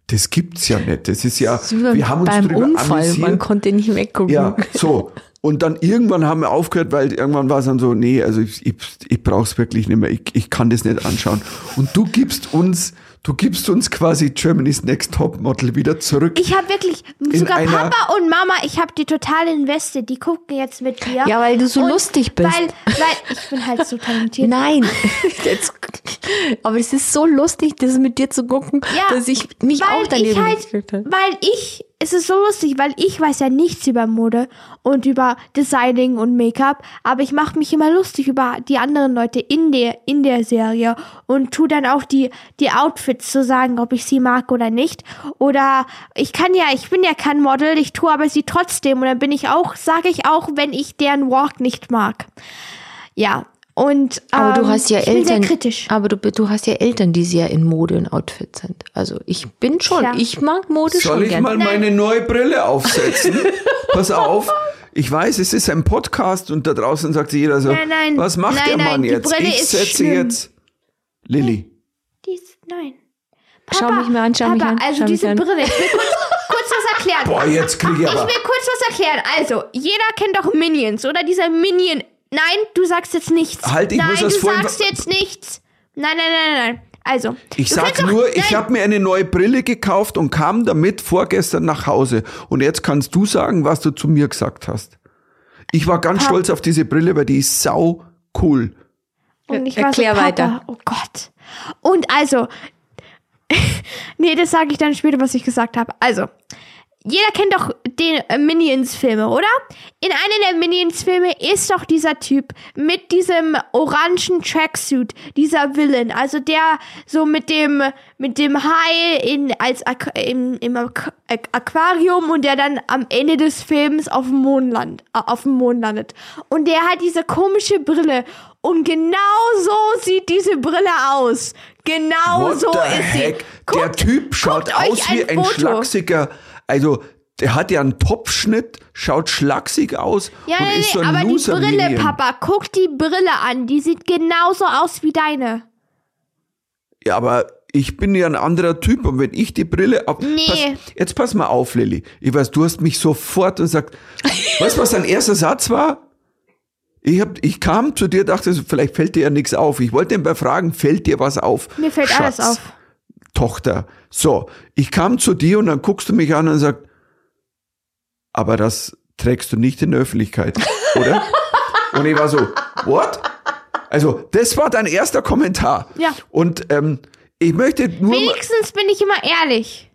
das gibt's ja nicht. Das ist ja, wir haben uns beim drüber Unfall, amüsiert. man konnte nicht weggucken. Ja, so. Und dann irgendwann haben wir aufgehört, weil irgendwann war es dann so, nee, also ich, ich, ich brauch's wirklich nicht mehr, ich, ich kann das nicht anschauen. Und du gibst uns, du gibst uns quasi Germany's Next Top Model wieder zurück. Ich habe wirklich, sogar Papa und Mama, ich habe die total invested. Die gucken jetzt mit dir. Ja, weil du so Und lustig bist. Weil, weil ich bin halt so talentiert. Nein, Jetzt, aber es ist so lustig, das mit dir zu gucken, Ja, dass ich mich auch daneben ich halt, habe. Weil ich, es ist so lustig, weil ich weiß ja nichts über Mode und über Designing und Make-up, aber ich mache mich immer lustig über die anderen Leute in der, in der Serie und tu dann auch die, die Outfits zu sagen, ob ich sie mag oder nicht. Oder ich kann ja, ich bin ja kein Model, ich tue aber sie trotzdem und dann bin ich auch, sage ich auch, wenn ich deren Walk nicht mag. Ja. Und Aber du ähm, hast ja ich bin Eltern, sehr kritisch. aber du, du hast ja Eltern, die sehr in Mode und Outfit sind. Also ich bin schon, Tja. ich mag Mode schon Soll ich gerne. mal meine neue Brille aufsetzen? Pass auf. Ich weiß, es ist ein Podcast und da draußen sagt sich jeder so, Nein, nein, was macht nein, der nein, Mann die jetzt? Ich ist setze schlimm. jetzt Lilly. Dies, nein. Schau mich mal an, schau Papa, mich an, also schau diese an. Brille, ich will kurz, kurz was erklären. Boah, jetzt krieg ich Ich aber. will kurz was erklären. Also, jeder kennt doch Minions, oder? Dieser Minion. Nein, du sagst jetzt nichts. Halt, ich nein, muss das du vorhin- sagst jetzt nichts. Nein, nein, nein, nein, nein. Also, Ich sag kennst doch- nur, ich habe mir eine neue Brille gekauft und kam damit vorgestern nach Hause. Und jetzt kannst du sagen, was du zu mir gesagt hast. Ich war ganz stolz auf diese Brille, weil die ist sau cool. Und ich war so, Erklär Papa, weiter. Oh Gott. Und also, nee, das sage ich dann später, was ich gesagt habe. Also, jeder kennt doch den äh, Minions-Filme, oder? In einem der Minions-Filme ist doch dieser Typ mit diesem orangen Tracksuit, dieser Villain, also der so mit dem mit dem Hai in als Aqu im, im Aqu Aquarium und der dann am Ende des Films auf dem Mond land, äh, auf dem Mond landet. Und der hat diese komische Brille und genau so sieht diese Brille aus. Genau What so ist heck? sie. der Guckt- Typ schaut aus wie ein, Foto. schlachsiger, also der hat ja einen Topfschnitt, schaut schlaksig aus Ja, und nee, ist so ein aber Loser die Brille, Minion. Papa, guck die Brille an. Die sieht genauso aus wie deine. Ja, aber ich bin ja ein anderer Typ und wenn ich die Brille ab. Nee. Pass, jetzt pass mal auf, Lilly. Ich weiß, du hast mich sofort und sagt, weißt du, was dein erster Satz war? Ich, hab, ich kam zu dir, dachte, vielleicht fällt dir ja nichts auf. Ich wollte ihn bei Fragen, fällt dir was auf? Mir fällt Schatz, alles auf. Tochter. So, ich kam zu dir und dann guckst du mich an und sagst, aber das trägst du nicht in der Öffentlichkeit, oder? und ich war so, what? Also, das war dein erster Kommentar. Ja. Und ähm, ich möchte nur. Wenigstens bin ich immer ehrlich.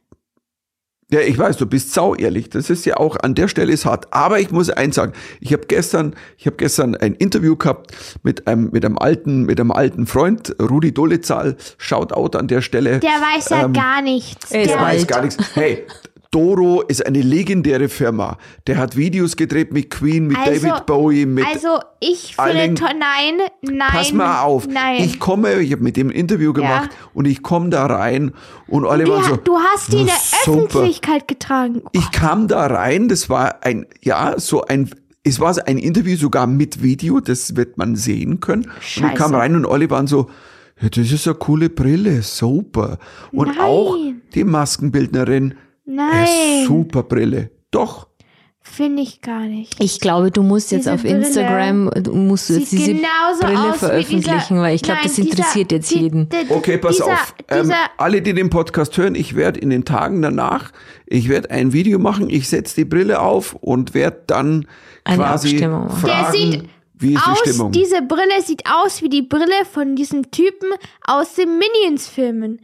Ja, ich weiß, du bist sau ehrlich. Das ist ja auch an der Stelle ist hart. Aber ich muss eins sagen: Ich habe gestern, ich habe gestern ein Interview gehabt mit einem mit einem alten mit einem alten Freund Rudi Dolezahl. Shoutout an der Stelle. Der weiß ja Ähm, gar nichts. er Der Der, weiß gar nichts. Hey, Doro ist eine legendäre Firma. Der hat Videos gedreht mit Queen, mit Also- David Bowie, mit Also ich finde, nein, nein. Pass mal auf. Nein. Ich komme, ich habe mit dem ein Interview gemacht und ich komme da rein und alle waren so. du hast die in der super. Öffentlichkeit getragen. Ich kam da rein, das war ein, ja, so ein, es war ein Interview sogar mit Video, das wird man sehen können. Und ich Scheiße. kam rein und alle waren so, ja, das ist eine coole Brille, super. Und Nein. auch die Maskenbildnerin, Nein, super Brille. Doch. finde ich gar nicht. Ich glaube, du musst jetzt Diese auf Brille Instagram, du musst jetzt diese genauso Brille veröffentlichen, dieser, weil ich glaube, das interessiert dieser, jetzt die- jeden. die- Okay, pass dieser, auf. Ähm, Dieser, alle, die den Podcast hören, ich werde in den Tagen danach, ich werde ein Video machen, ich setze die Brille auf und werde dann Eine quasi Abstimmung fragen, sieht wie ist die aus, Stimmung. diese Brille sieht aus wie die Brille von diesem Typen aus den Minions-Filmen.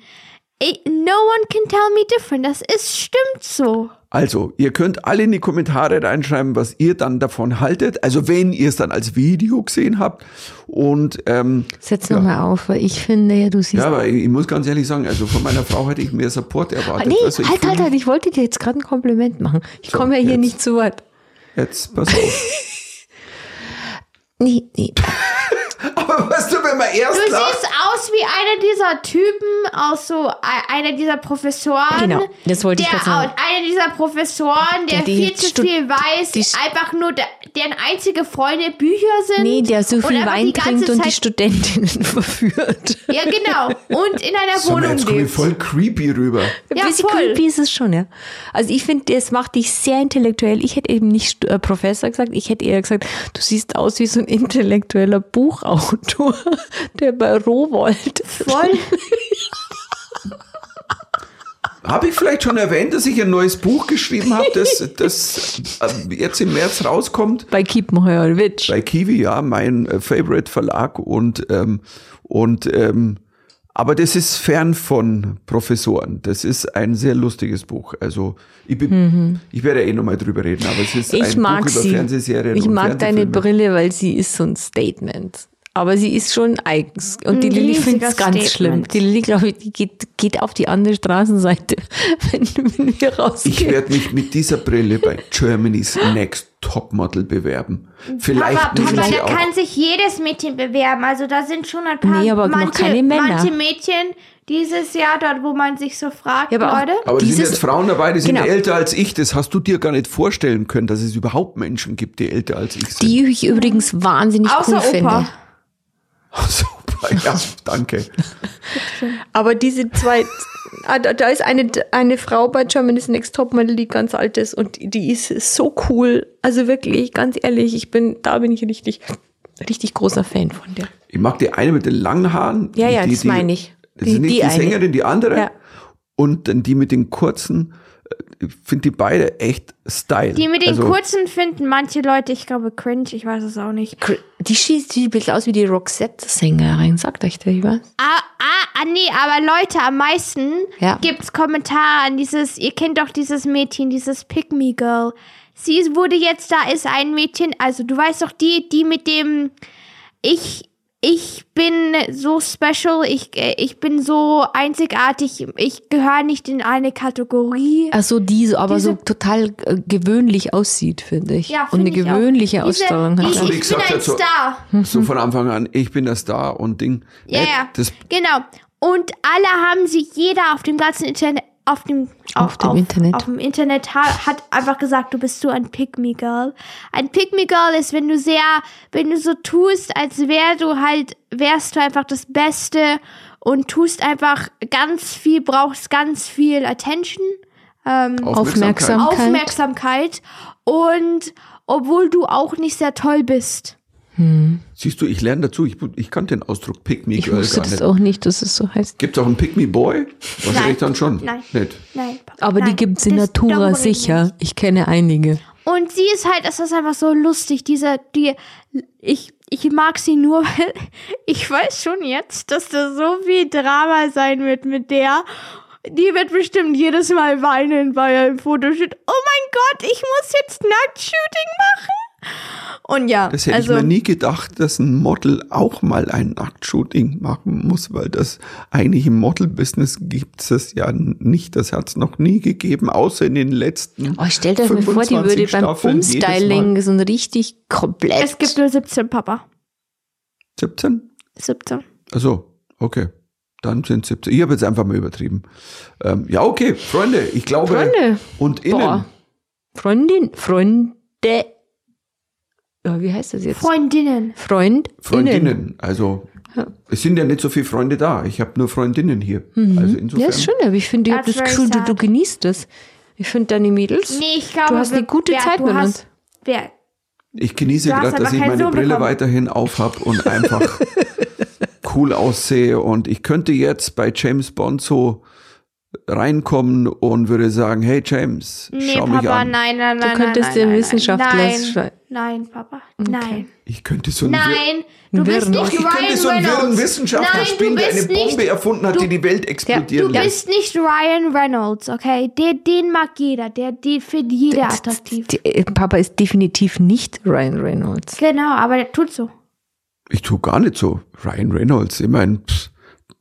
No one can tell me different. Das ist, stimmt so. Also, ihr könnt alle in die Kommentare reinschreiben, was ihr dann davon haltet. Also, wenn ihr es dann als Video gesehen habt. Und ähm, Setz noch mal auf, weil ich finde ja, du siehst. ja, aber ich, ich muss ganz ehrlich sagen, also von meiner Frau hätte ich mehr Support erwartet. nee, also ich halt, halt, halt, ich wollte dir jetzt gerade ein Kompliment machen. Ich So, komme ja hier jetzt. nicht zu Wort. Jetzt, pass auf. Nee, nee. Aber weißt du, wenn man erst Du lacht, siehst aus wie einer dieser Typen aus so, einer dieser Professoren. Genau, das wollte ich der, gerade sagen. Einer dieser Professoren, der, Der die viel zu viel weiß, die einfach nur, der, deren einzige Freunde Bücher sind. Nee, der so viel Wein die trinkt und die Zeit- Studentinnen verführt. Ja, genau. Und in einer mal, Wohnung jetzt ich lebt. voll creepy rüber. Ein Ja, bisschen voll. creepy ist es schon, ja. Also ich finde, das macht dich sehr intellektuell. Ich hätte eben nicht äh, Professor gesagt, ich hätte eher gesagt, du siehst aus wie so ein intellektueller Buchautor, der bei Rowold. Voll. Habe ich vielleicht schon erwähnt, dass ich ein neues Buch geschrieben habe, das, das äh, jetzt im März rauskommt? Bei Kiepenheuer-Witsch. Bei Kiwi, ja, mein äh, Favorite Verlag und, ähm, und ähm, aber das ist fern von Professoren. Das ist ein sehr lustiges Buch. Also ich, bin, ich werde eh nochmal drüber reden, aber es ist Mhm. Ich ein mag Buch über sie. Fernsehserien Ich und mag deine. Brille, weil sie ist so ein Statement. Aber sie ist schon eigens. Und die Lilly findet es ganz Statement. schlimm. Die Lilly, glaube ich, die geht, geht auf die andere Straßenseite, wenn, wenn wir rausgehen. Ich werde mich mit dieser Brille bei Germany's Next Topmodel bewerben. Vielleicht Aber sie da kann sich jedes Mädchen bewerben. Also da sind schon ein paar Nee, aber noch manche, keine Männer. manche Mädchen dieses Jahr dort, wo man sich so fragt, Ja, aber Leute. Aber es sind jetzt Frauen dabei, die sind Genau. älter als ich. Das hast du dir gar nicht vorstellen können, dass es überhaupt Menschen gibt, die älter als ich sind. Die ich übrigens wahnsinnig Außer cool finde. Super, ja, danke. Aber diese zwei, ah, da, da ist eine, eine Frau bei Germany's Next Topmodel, die ganz alt ist und die- ist so cool. Also wirklich, ganz ehrlich, ich bin, da bin ich richtig, richtig großer Fan von der. Ich mag die eine mit den langen Haaren. Ja, die, ja, die, das meine ich. Das Die- ist nicht die die, eine. Sängerin, die andere. Ja. Und dann die mit den kurzen. Äh, Ich finde die beide echt Style. Die mit den also, kurzen finden manche Leute, ich glaube, cringe, ich weiß es auch nicht. Die schießt sieht ein bisschen aus wie die Roxette-Sängerin, sagt euch das was? Ah, ah, ah, nee, aber Leute, am meisten Ja. gibt's Kommentare an dieses, ihr kennt doch dieses Mädchen, dieses Pick Me Girl. Sie wurde jetzt, da ist ein Mädchen, also du weißt doch, die, die mit dem, ich, ich bin so special, ich, äh, ich bin so einzigartig, ich gehöre nicht in eine Kategorie. Ach so, die so, aber Diese- so total äh, gewöhnlich aussieht, finde ich. Ja, Und eine find ich auch. gewöhnliche Diese- Ausstrahlung hat. Ich, so, wie ich bin gesagt, ein also- Star. so von Anfang an, ich bin der Star und Ding. Ja, Äh, ja. Das, Genau. Und alle haben sie, jeder auf dem ganzen Internet, auf dem, Auf dem Internet. Auf dem Internet ha, hat einfach gesagt, du bist so ein Pick-Me-Girl. Ein Pick-Me-Girl ist, wenn du sehr, wenn du so tust, als wär du halt, wärst du einfach das Beste und tust einfach ganz viel, brauchst ganz viel Attention, ähm, Aufmerksam. Aufmerksamkeit. Aufmerksamkeit und obwohl du auch nicht sehr toll bist. Siehst du, ich lerne dazu. Ich, ich kannte den Ausdruck Pick Me Ich Girl wusste gar das nicht. auch nicht, dass es so heißt. Gibt es auch einen Pick Me Boy? Wahrscheinlich dann schon. Nein. Nicht. Nein. Aber die nein, gibt's in das- Natura wir nicht. sicher. Ich kenne einige. Und sie ist halt, es ist einfach so lustig, diese, die, ich, ich mag sie nur, weil ich weiß schon jetzt, dass da so viel Drama sein wird mit der. Die wird bestimmt jedes Mal weinen bei einem Fotoshoot. Oh mein Gott, ich muss jetzt Nacktshooting machen. Und ja, Das hätte also ich mir nie gedacht, dass ein Model auch mal ein Nacktshooting machen muss, weil das eigentlich im Model-Business gibt es ja nicht. Das hat es noch nie gegeben, außer in den letzten. Oh, euch mal vor, die 25 würde beim Staffeln Umstyling so ein richtig komplett. es gibt nur 17, Papa. 17? 17. Also, okay. Dann sind 17. Ich habe jetzt einfach mal übertrieben. Ähm, ja, okay, Freunde, ich glaube. Freunde. Und innen. Boah. Freundin, Freunde. Ja, wie heißt das jetzt? Freundinnen. Freund. Freundinnen. Also, Ja. es sind ja nicht so viele Freunde da. Ich habe nur Freundinnen hier. Also insofern. Ja, ist schön, aber ich finde, ich habe das Gefühl, du, du genießt das. Ich finde deine Mädels. Nee, ich glaube, Du hast eine gute wer- Zeit mit hast, uns. Ich genieße gerade, dass ich meine Sohn Brille bekommen. weiterhin aufhab und einfach cool aussehe. Und ich könnte jetzt bei James Bond so reinkommen und würde sagen, hey James, nee, schau mich Papa, an. nein, nein, nein. könntest nein, dir nein, Wissenschaftler Nein, schreiben. nein, Papa. Nein. Ich könnte so einen, Nein, du Ein bist nicht ich Ryan könnte so einen wirren Reynolds. Wissenschaftler Nein, spielen, du der eine bist Bombe nicht, erfunden hat, du- die die Welt explodieren Du lässt. bist nicht Ryan Reynolds, okay? Den, den mag jeder. Der, den findet jeder attraktiv. Äh, Papa ist definitiv nicht Ryan Reynolds. Genau, aber der tut so. Ich tue gar nicht so. Ryan Reynolds, ich meine, pff,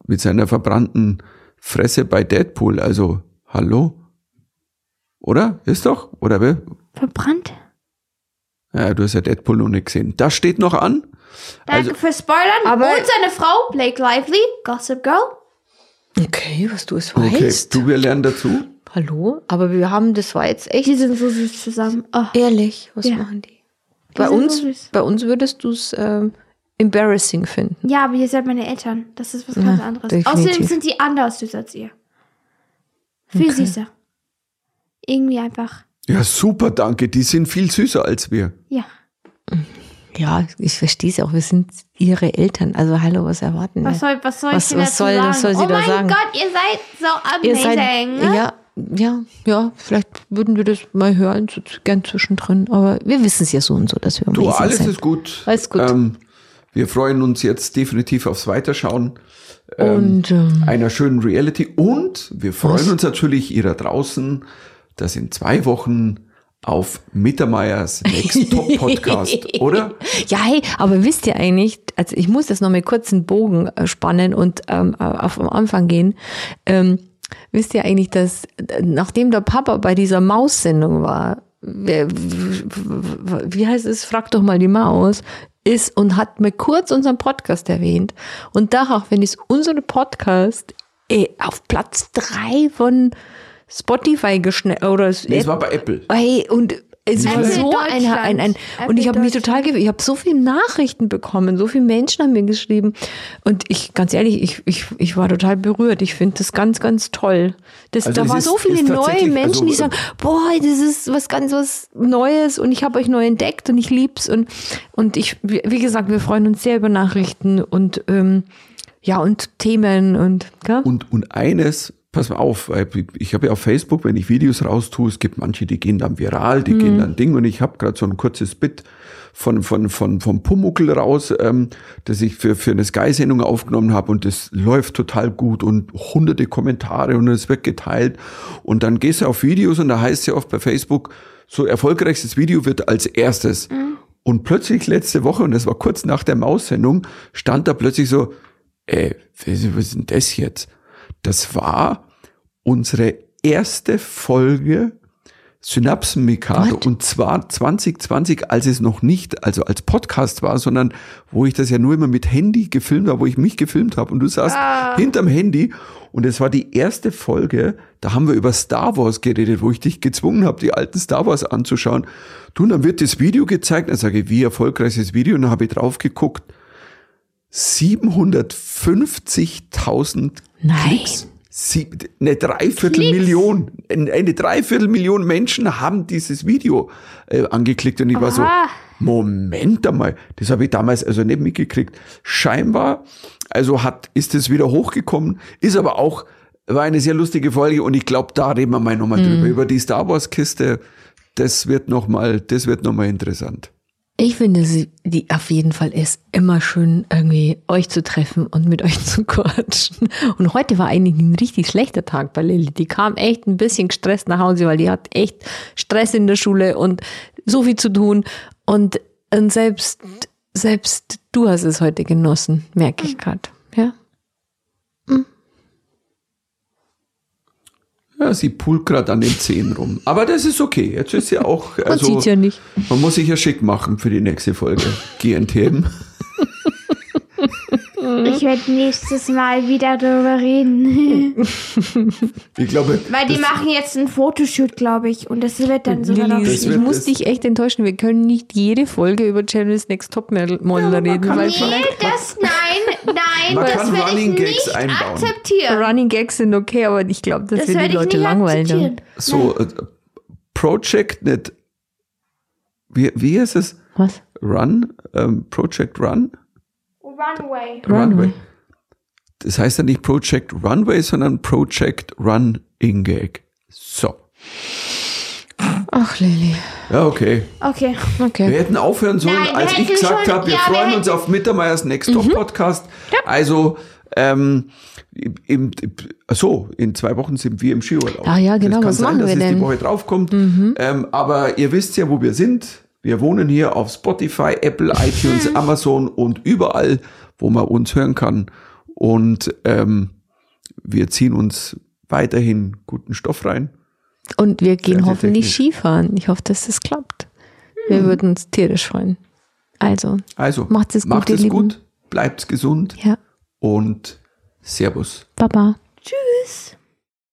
mit seiner verbrannten Fresse bei Deadpool, also, hallo? Oder? Ist doch? Oder wer? Verbrannt. Ja, du hast ja Deadpool noch nicht gesehen. Das steht noch an. Danke Also- fürs Spoilern. Aber- Und seine Frau, Blake Lively, Gossip Girl. Okay, was du es Okay, weißt. du, wir lernen dazu. Hallo? Aber wir haben, das war jetzt echt Die sind so süß zusammen. Oh, ehrlich. Was Ja. machen die? Bei sind so uns, süß. bei uns würdest du es ähm, embarrassing finden. Ja, aber ihr seid meine Eltern. Das ist was ganz Ja, anderes. definitiv. Außerdem sind die anders süß als ihr. Viel süßer. Irgendwie einfach. Ja, super, danke. Die sind viel süßer als wir. Ja. Ja, ich verstehe es auch. Wir sind ihre Eltern. Also hallo, was erwarten Was wir? soll, was soll Was- ich denn was dazu soll- sagen? was soll sie oh da mein sagen? Gott, ihr seid so Ihr amazing. seid, ja, ja, ja, vielleicht würden wir das mal hören, gern zwischendrin. Aber wir wissen es ja so und so, dass wir Du, amazing alles sind. ist gut. Alles gut. Ähm, wir freuen uns jetzt definitiv aufs Weiterschauen Und ähm, einer schönen Reality. Und wir freuen Was? uns natürlich, ihr da draußen, dass in zwei Wochen auf Mittermeiers Next Top Podcast, oder? ja, hey, aber wisst ihr eigentlich, also ich muss jetzt noch mal kurz einen Bogen äh, spannen und ähm, auf am Anfang gehen. Ähm, wisst ihr eigentlich, dass äh, nachdem der Papa bei dieser Maus-Sendung war, wie heißt es, frag doch mal die Maus, ist und hat mir kurz unseren Podcast erwähnt. Und daraufhin ist unsere Podcast eh, auf Platz drei von Spotify geschnellt oder Nee, es war bei Apple. Hey, und es war so ein, ein, ein und ich habe mich total, ich habe so viele Nachrichten bekommen, so viele Menschen haben mir geschrieben und ich, ganz ehrlich, ich, ich, ich war total berührt. Ich finde das ganz, ganz toll. Das, Also da es waren so viele neue tatsächlich- Menschen, also, die sagen, boah, das ist was ganz was Neues und ich habe euch neu entdeckt und ich lieb's und und ich, wie wie gesagt, wir freuen uns sehr über Nachrichten und ähm, ja und Themen und gell? Und, und eines, pass mal auf, weil ich habe ja auf Facebook, wenn ich Videos raustue, es gibt manche, die gehen dann viral, die gehen dann Ding. Und ich habe gerade so ein kurzes Bit von, von, von, vom Pumuckel raus, ähm, das ich für, für eine Sky-Sendung aufgenommen habe. Und das läuft total gut und hunderte Kommentare und es wird geteilt. Und dann gehst du auf Videos und da heißt es ja oft bei Facebook, so erfolgreichstes Video wird als erstes. Und plötzlich letzte Woche, und das war kurz nach der Maus-Sendung, stand da plötzlich so, ey, was ist denn das jetzt? Das war unsere erste Folge Synapsen Mikado What? und zwar 2020, als es noch nicht, also als Podcast war, sondern wo ich das ja nur immer mit Handy gefilmt habe, wo ich mich gefilmt habe und du saßt hinterm Handy und es war die erste Folge, da haben wir über Star Wars geredet, wo ich dich gezwungen habe, die alten Star Wars anzuschauen. Du, und dann wird das Video gezeigt, dann sage ich, wie erfolgreich ist das Video und dann habe ich drauf geguckt. 750.000 Nein. Klicks. Sie, eine Dreiviertelmillion, eine Dreiviertelmillion Menschen haben dieses Video äh, angeklickt und ich war so, Aha. Moment einmal, das habe ich damals also nicht mitgekriegt. Scheinbar, also hat, ist es wieder hochgekommen, ist aber auch, war eine sehr lustige Folge und ich glaube, da reden wir mal nochmal drüber. Über die Star Wars Kiste, das wird nochmal, das wird nochmal interessant. Ich finde, sie, die auf jeden Fall ist immer schön, irgendwie euch zu treffen und mit euch zu quatschen. Und heute war eigentlich ein richtig schlechter Tag bei Lilly. Die kam echt ein bisschen gestresst nach Hause, weil die hat echt Stress in der Schule und so viel zu tun. Und Und selbst, selbst du hast es heute genossen, merke ich gerade. Ja. Ja, sie pult gerade an den Zehen rum. Aber das ist okay. Jetzt ist ja auch. Man Also, sieht's ja nicht. Man muss sich ja schick machen für die nächste Folge. GNTM. Ich werde nächstes Mal wieder darüber reden. Ich glaube. Weil die machen jetzt einen Fotoshoot, glaube ich. Und das wird dann. Lilly, Das ich muss dich echt enttäuschen. Wir können nicht jede Folge über Channel's Next Top Model reden, kann weil Nee, das, nein, nein, Man das kann Running Gags nicht einbauen. akzeptieren. Running Gags sind okay, aber ich glaube, das, Das wird die ich Leute langweilen. So, äh, Project nicht. Wie, wie ist es? Was? Run? Ähm, Project Run? Runway. Runway. Das heißt ja nicht Project Runway, sondern Project Run Ingag. So. Ach, Lilly. Ja, okay. Okay. Wir Okay. hätten aufhören sollen, Nein, wir als ich gesagt habe, wir ja, wir freuen hätten- uns auf Mittermeiers Next Top Podcast. Also, ähm, im, so, in zwei Wochen sind wir im Skiurlaub. Ah ja, genau, Das kann was sein, machen dass wir es denn? Mhm. die Woche draufkommt. Ähm, aber ihr wisst ja, wo wir sind. Wir wohnen hier auf Spotify, Apple, iTunes, Amazon und überall, wo man uns hören kann. Und ähm, wir ziehen uns weiterhin guten Stoff rein. Und wir gehen sehr hoffentlich technisch. Skifahren. Ich hoffe, dass das klappt. Wir würden uns tierisch freuen. Also, Also, Macht es gut, macht es gut, bleibt gesund ja. und Servus. Baba. Tschüss.